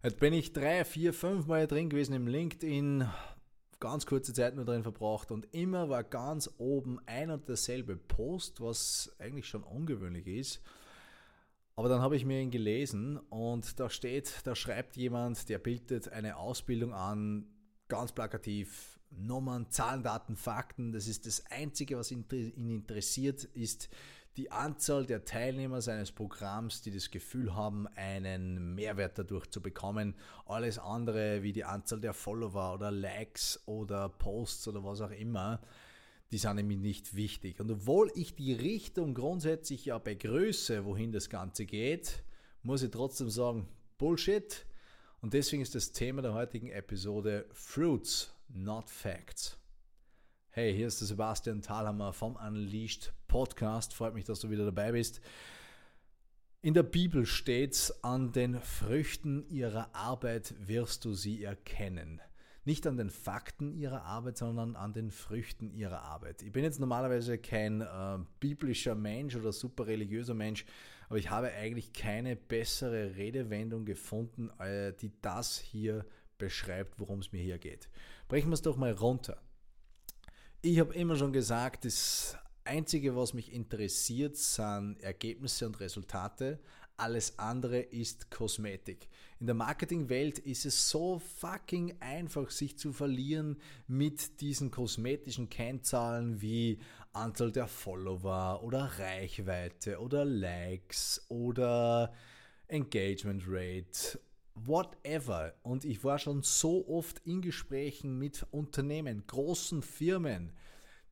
Jetzt bin ich drei, vier, fünf Mal drin gewesen im LinkedIn, ganz kurze Zeit nur drin verbracht und immer war ganz oben ein und derselbe Post, was eigentlich schon ungewöhnlich ist. Aber dann habe ich mir ihn gelesen und da steht, da schreibt jemand, der bildet eine Ausbildung an, ganz plakativ, Nummern, Zahlen, Daten, Fakten. Das ist das Einzige, was ihn interessiert, ist die Anzahl der Teilnehmer seines Programms, die das Gefühl haben, einen Mehrwert dadurch zu bekommen. Alles andere wie die Anzahl der Follower oder Likes oder Posts oder was auch immer, die sind nämlich nicht wichtig. Und obwohl ich die Richtung grundsätzlich ja begrüße, wohin das Ganze geht, muss ich trotzdem sagen, Bullshit. Und deswegen ist das Thema der heutigen Episode Fruits, not Facts. Hey, hier ist der Sebastian Thalhammer vom Unleashed Podcast. Freut mich, dass du wieder dabei bist. In der Bibel steht's, an den Früchten ihrer Arbeit wirst du sie erkennen. Nicht an den Fakten ihrer Arbeit, sondern an den Früchten ihrer Arbeit. Ich bin jetzt normalerweise kein äh, biblischer Mensch oder super religiöser Mensch, aber ich habe eigentlich keine bessere Redewendung gefunden, äh, die das hier beschreibt, worum es mir hier geht. Brechen wir es doch mal runter. Ich habe immer schon gesagt, das Einzige, was mich interessiert, sind Ergebnisse und Resultate. Alles andere ist Kosmetik. In der Marketingwelt ist es so fucking einfach, sich zu verlieren mit diesen kosmetischen Kennzahlen wie Anzahl der Follower oder Reichweite oder Likes oder Engagement Rate whatever. Und ich war schon so oft in Gesprächen mit Unternehmen, großen Firmen,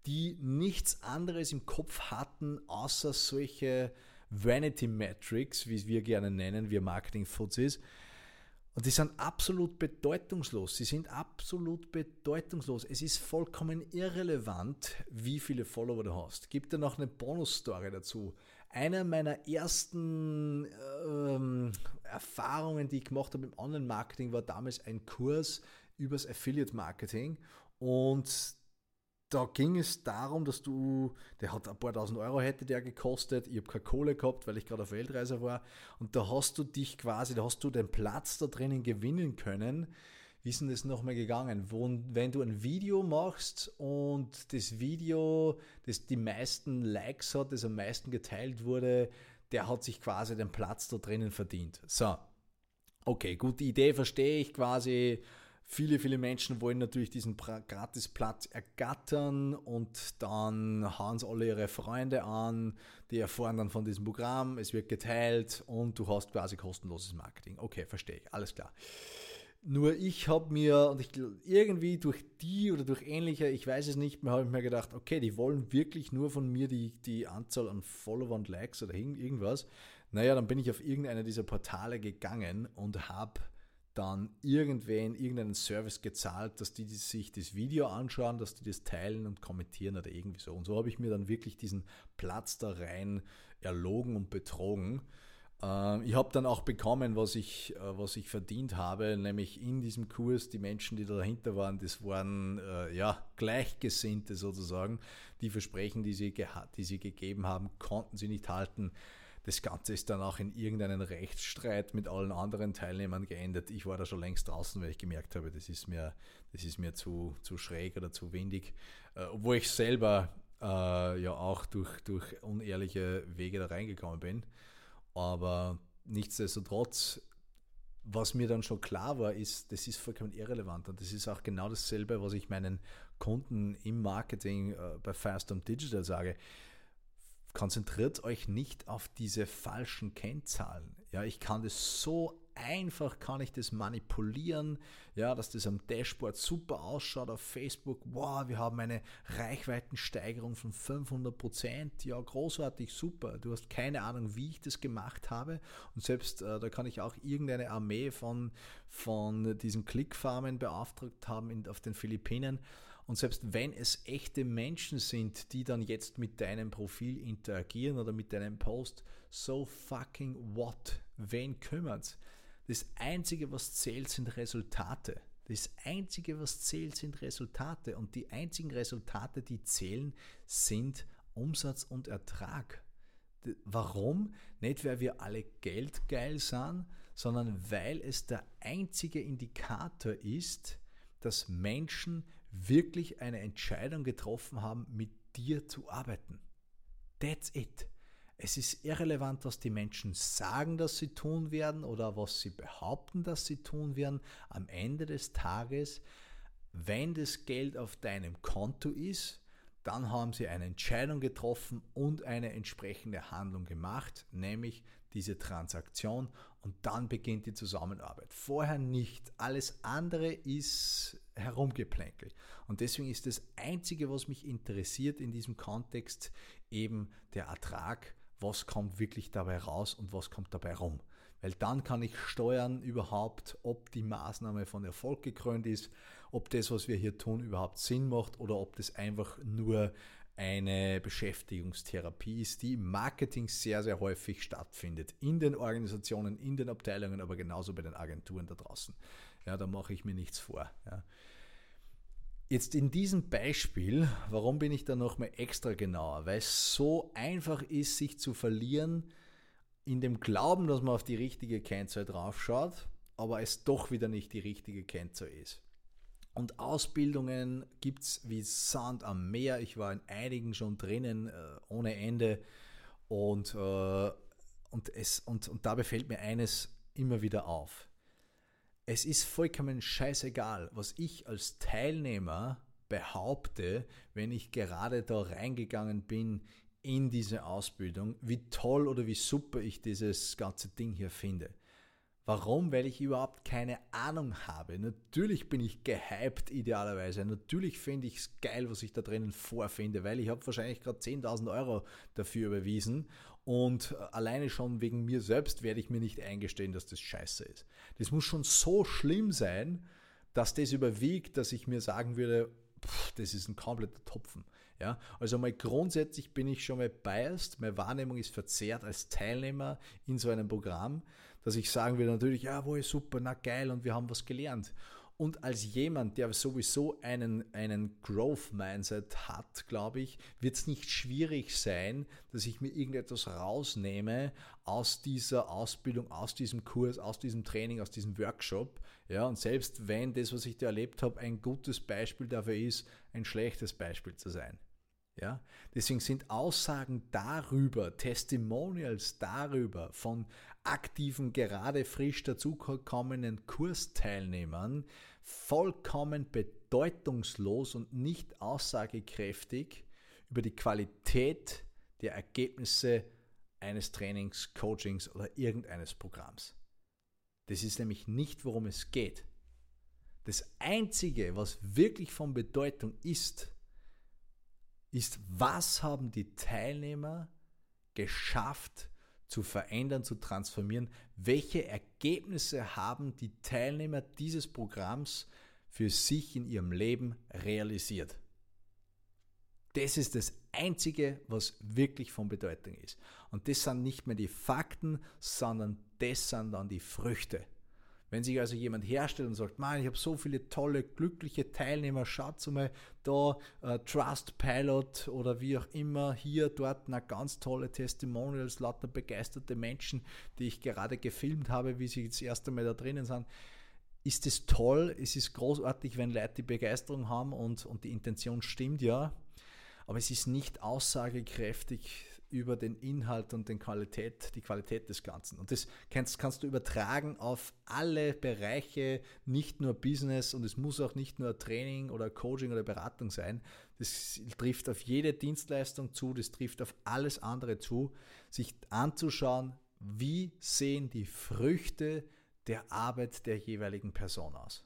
die nichts anderes im Kopf hatten, außer solche Vanity Metrics, wie wir gerne nennen, wir Marketing-Fuzis. Und die sind absolut bedeutungslos. Sie sind absolut bedeutungslos. Es ist vollkommen irrelevant, wie viele Follower du hast. Gibt da noch eine Bonus-Story dazu. Einer meiner ersten ähm, Erfahrungen, die ich gemacht habe im Online-Marketing, war damals ein Kurs übers Affiliate-Marketing. Und da ging es darum, dass du, der hat ein paar tausend Euro hätte der gekostet, ich habe keine Kohle gehabt, weil ich gerade auf Weltreise war und da hast du dich quasi, da hast du den Platz da drinnen gewinnen können. Wie ist denn das nochmal gegangen? Wo, wenn du ein Video machst und das Video, das die meisten Likes hat, das am meisten geteilt wurde, der hat sich quasi den Platz da drinnen verdient. So, okay, gute Idee, verstehe ich quasi Viele, viele Menschen wollen natürlich diesen Gratisplatz ergattern und dann hauen sie alle ihre Freunde an, die erfahren dann von diesem Programm, es wird geteilt und du hast quasi kostenloses Marketing. Okay, verstehe ich, alles klar. Nur ich habe mir, und ich irgendwie durch die oder durch ähnliche, ich weiß es nicht mehr, habe ich mir gedacht, okay, die wollen wirklich nur von mir die, die Anzahl an Follower und Likes oder irgendwas. Naja, dann bin ich auf irgendeine dieser Portale gegangen und habe dann irgendwen, irgendeinen Service gezahlt, dass die sich das Video anschauen, dass die das teilen und kommentieren oder irgendwie so. Und so habe ich mir dann wirklich diesen Platz da rein erlogen und betrogen. Ähm, ich habe dann auch bekommen, was ich, äh, was ich verdient habe, nämlich in diesem Kurs, die Menschen, die da dahinter waren, das waren äh, ja Gleichgesinnte sozusagen. Die Versprechen, die sie, die sie gegeben haben, konnten sie nicht halten. Das Ganze ist dann auch in irgendeinen Rechtsstreit mit allen anderen Teilnehmern geendet. Ich war da schon längst draußen, weil ich gemerkt habe, das ist mir, das ist mir zu, zu schräg oder zu windig. Äh, obwohl ich selber äh, ja auch durch, durch unehrliche Wege da reingekommen bin. Aber nichtsdestotrotz, was mir dann schon klar war, ist, das ist vollkommen irrelevant. Und das ist auch genau dasselbe, was ich meinen Kunden im Marketing äh, bei Firestorm Digital sage konzentriert euch nicht auf diese falschen Kennzahlen. Ja, ich kann das so einfach kann ich das manipulieren, ja, dass das am Dashboard super ausschaut auf Facebook. Wow, wir haben eine Reichweitensteigerung von 500 Prozent. Ja, großartig, super. Du hast keine Ahnung, wie ich das gemacht habe. Und selbst äh, da kann ich auch irgendeine Armee von, von diesen Klickfarmen beauftragt haben in, auf den Philippinen und selbst wenn es echte Menschen sind, die dann jetzt mit deinem Profil interagieren oder mit deinem Post, so fucking what? Wen kümmert's? Das Einzige, was zählt, sind Resultate. Das Einzige, was zählt, sind Resultate. Und die einzigen Resultate, die zählen, sind Umsatz und Ertrag. Warum? Nicht, weil wir alle geldgeil sind, sondern weil es der einzige Indikator ist, dass Menschen wirklich eine Entscheidung getroffen haben, mit dir zu arbeiten. That's it. Es ist irrelevant, was die Menschen sagen, dass sie tun werden oder was sie behaupten, dass sie tun werden. Am Ende des Tages, wenn das Geld auf deinem Konto ist, dann haben sie eine Entscheidung getroffen und eine entsprechende Handlung gemacht, nämlich diese Transaktion und dann beginnt die Zusammenarbeit. Vorher nicht. Alles andere ist herumgeplänkel. Und deswegen ist das Einzige, was mich interessiert in diesem Kontext, eben der Ertrag, was kommt wirklich dabei raus und was kommt dabei rum. Weil dann kann ich steuern überhaupt, ob die Maßnahme von Erfolg gekrönt ist, ob das, was wir hier tun, überhaupt Sinn macht oder ob das einfach nur eine Beschäftigungstherapie ist, die im Marketing sehr, sehr häufig stattfindet. In den Organisationen, in den Abteilungen, aber genauso bei den Agenturen da draußen. Ja, da mache ich mir nichts vor. Ja. Jetzt in diesem Beispiel, warum bin ich da nochmal extra genauer? Weil es so einfach ist, sich zu verlieren in dem Glauben, dass man auf die richtige Kennzahl draufschaut, aber es doch wieder nicht die richtige Kennzahl ist. Und Ausbildungen gibt es wie Sand am Meer. Ich war in einigen schon drinnen, äh, ohne Ende. Und, äh, und, es, und, und dabei fällt mir eines immer wieder auf. Es ist vollkommen scheißegal, was ich als Teilnehmer behaupte, wenn ich gerade da reingegangen bin in diese Ausbildung, wie toll oder wie super ich dieses ganze Ding hier finde. Warum? Weil ich überhaupt keine Ahnung habe. Natürlich bin ich gehypt idealerweise. Natürlich finde ich es geil, was ich da drinnen vorfinde, weil ich habe wahrscheinlich gerade 10.000 Euro dafür überwiesen und alleine schon wegen mir selbst werde ich mir nicht eingestehen, dass das scheiße ist. Das muss schon so schlimm sein, dass das überwiegt, dass ich mir sagen würde, pff, das ist ein kompletter Topfen. Ja, also mal grundsätzlich bin ich schon mal biased, meine Wahrnehmung ist verzerrt als Teilnehmer in so einem Programm dass ich sagen würde natürlich, ja, wo ist super, na geil und wir haben was gelernt. Und als jemand, der sowieso einen, einen Growth-Mindset hat, glaube ich, wird es nicht schwierig sein, dass ich mir irgendetwas rausnehme aus dieser Ausbildung, aus diesem Kurs, aus diesem Training, aus diesem Workshop. Ja, und selbst wenn das, was ich da erlebt habe, ein gutes Beispiel dafür ist, ein schlechtes Beispiel zu sein. Ja, deswegen sind Aussagen darüber, Testimonials darüber von aktiven, gerade frisch dazugekommenen Kursteilnehmern vollkommen bedeutungslos und nicht aussagekräftig über die Qualität der Ergebnisse eines Trainings, Coachings oder irgendeines Programms. Das ist nämlich nicht, worum es geht. Das Einzige, was wirklich von Bedeutung ist, ist, was haben die Teilnehmer geschafft zu verändern, zu transformieren. Welche Ergebnisse haben die Teilnehmer dieses Programms für sich in ihrem Leben realisiert? Das ist das Einzige, was wirklich von Bedeutung ist. Und das sind nicht mehr die Fakten, sondern das sind dann die Früchte. Wenn sich also jemand herstellt und sagt, man, ich habe so viele tolle, glückliche Teilnehmer, schaut mal da, äh, Trustpilot oder wie auch immer, hier, dort, na ganz tolle Testimonials, lauter begeisterte Menschen, die ich gerade gefilmt habe, wie sie das erste Mal da drinnen sind. Ist es toll, es ist großartig, wenn Leute die Begeisterung haben und, und die Intention stimmt, ja, aber es ist nicht aussagekräftig über den Inhalt und den Qualität, die Qualität des Ganzen. Und das kannst, kannst du übertragen auf alle Bereiche, nicht nur Business und es muss auch nicht nur Training oder Coaching oder Beratung sein. Das trifft auf jede Dienstleistung zu, das trifft auf alles andere zu, sich anzuschauen, wie sehen die Früchte der Arbeit der jeweiligen Person aus.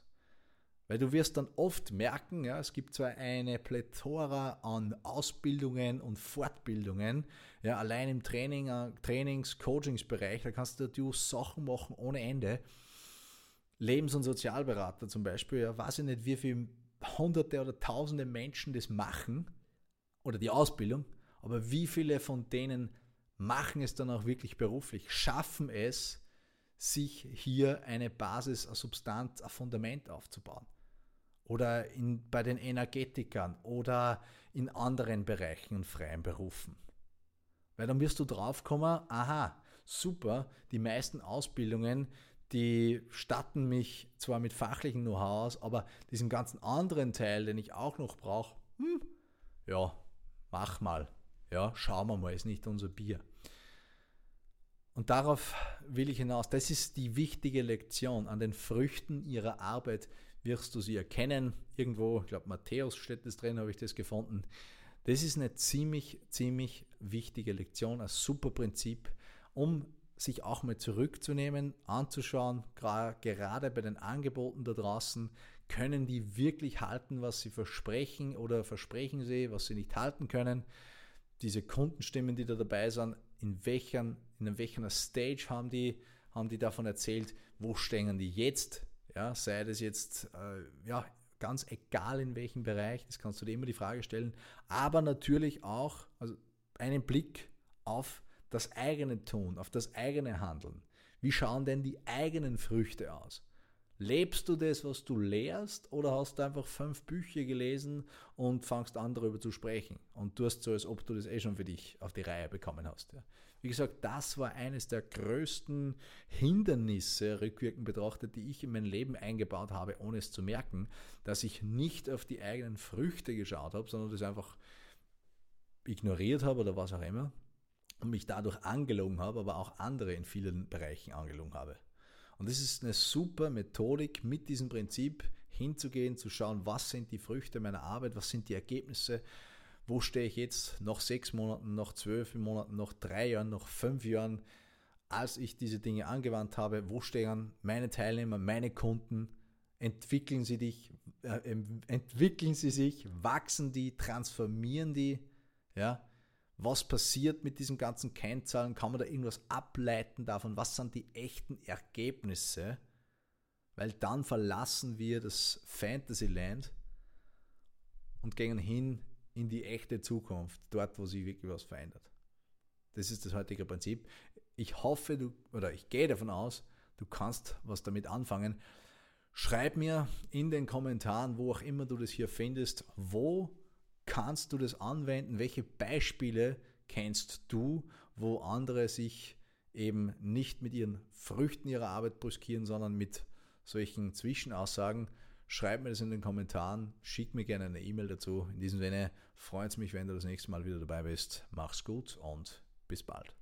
Weil du wirst dann oft merken, ja, es gibt zwar eine Plethora an Ausbildungen und Fortbildungen, ja, allein im Training, äh, Trainings-, Coachingsbereich, da kannst du Sachen machen ohne Ende. Lebens- und Sozialberater zum Beispiel, ja, weiß ich nicht, wie viele hunderte oder tausende Menschen das machen oder die Ausbildung, aber wie viele von denen machen es dann auch wirklich beruflich, schaffen es, sich hier eine Basis, eine Substanz, ein Fundament aufzubauen oder in, bei den Energetikern oder in anderen Bereichen und freien Berufen. Weil dann wirst du draufkommen, aha, super, die meisten Ausbildungen, die statten mich zwar mit fachlichen Know-how aus, aber diesen ganzen anderen Teil, den ich auch noch brauche, hm, ja, mach mal. Ja, schauen wir mal, ist nicht unser Bier. Und darauf will ich hinaus. Das ist die wichtige Lektion. An den Früchten ihrer Arbeit wirst du sie erkennen. Irgendwo, ich glaube, Matthäus steht das drin, habe ich das gefunden. Das ist eine ziemlich, ziemlich wichtige Lektion, ein super Prinzip, um sich auch mal zurückzunehmen, anzuschauen, gerade bei den Angeboten da draußen, können die wirklich halten, was sie versprechen oder versprechen sie, was sie nicht halten können. Diese Kundenstimmen, die da dabei sind, in welchen, in welcher Stage haben die, haben die davon erzählt, wo stehen die jetzt, ja, sei das jetzt äh, ja, ganz egal in welchem Bereich, das kannst du dir immer die Frage stellen, aber natürlich auch also einen Blick auf das eigene Tun, auf das eigene Handeln. Wie schauen denn die eigenen Früchte aus? Lebst du das, was du lehrst, oder hast du einfach fünf Bücher gelesen und fangst an, darüber zu sprechen und tust so, als ob du das eh schon für dich auf die Reihe bekommen hast? Ja. Wie gesagt, das war eines der größten Hindernisse, rückwirkend betrachtet, die ich in mein Leben eingebaut habe, ohne es zu merken, dass ich nicht auf die eigenen Früchte geschaut habe, sondern das einfach ignoriert habe oder was auch immer und mich dadurch angelogen habe, aber auch andere in vielen Bereichen angelogen habe. Und das ist eine super Methodik, mit diesem Prinzip hinzugehen, zu schauen, was sind die Früchte meiner Arbeit, was sind die Ergebnisse, wo stehe ich jetzt nach sechs Monaten, nach zwölf Monaten, nach drei Jahren, nach fünf Jahren, als ich diese Dinge angewandt habe, wo stehen meine Teilnehmer, meine Kunden, entwickeln sie dich, äh, entwickeln sie sich, wachsen die, transformieren die, ja, was passiert mit diesen ganzen Kennzahlen? Kann man da irgendwas ableiten davon? Was sind die echten Ergebnisse? Weil dann verlassen wir das Fantasyland und gehen hin in die echte Zukunft, dort, wo sich wirklich was verändert. Das ist das heutige Prinzip. Ich hoffe, du, oder ich gehe davon aus, du kannst was damit anfangen. Schreib mir in den Kommentaren, wo auch immer du das hier findest, wo kannst du das anwenden? Welche Beispiele kennst du, wo andere sich eben nicht mit ihren Früchten ihrer Arbeit brüskieren, sondern mit solchen Zwischenaussagen? Schreib mir das in den Kommentaren, schick mir gerne eine E-Mail dazu. In diesem Sinne freut es mich, wenn du das nächste Mal wieder dabei bist. Mach's gut und bis bald.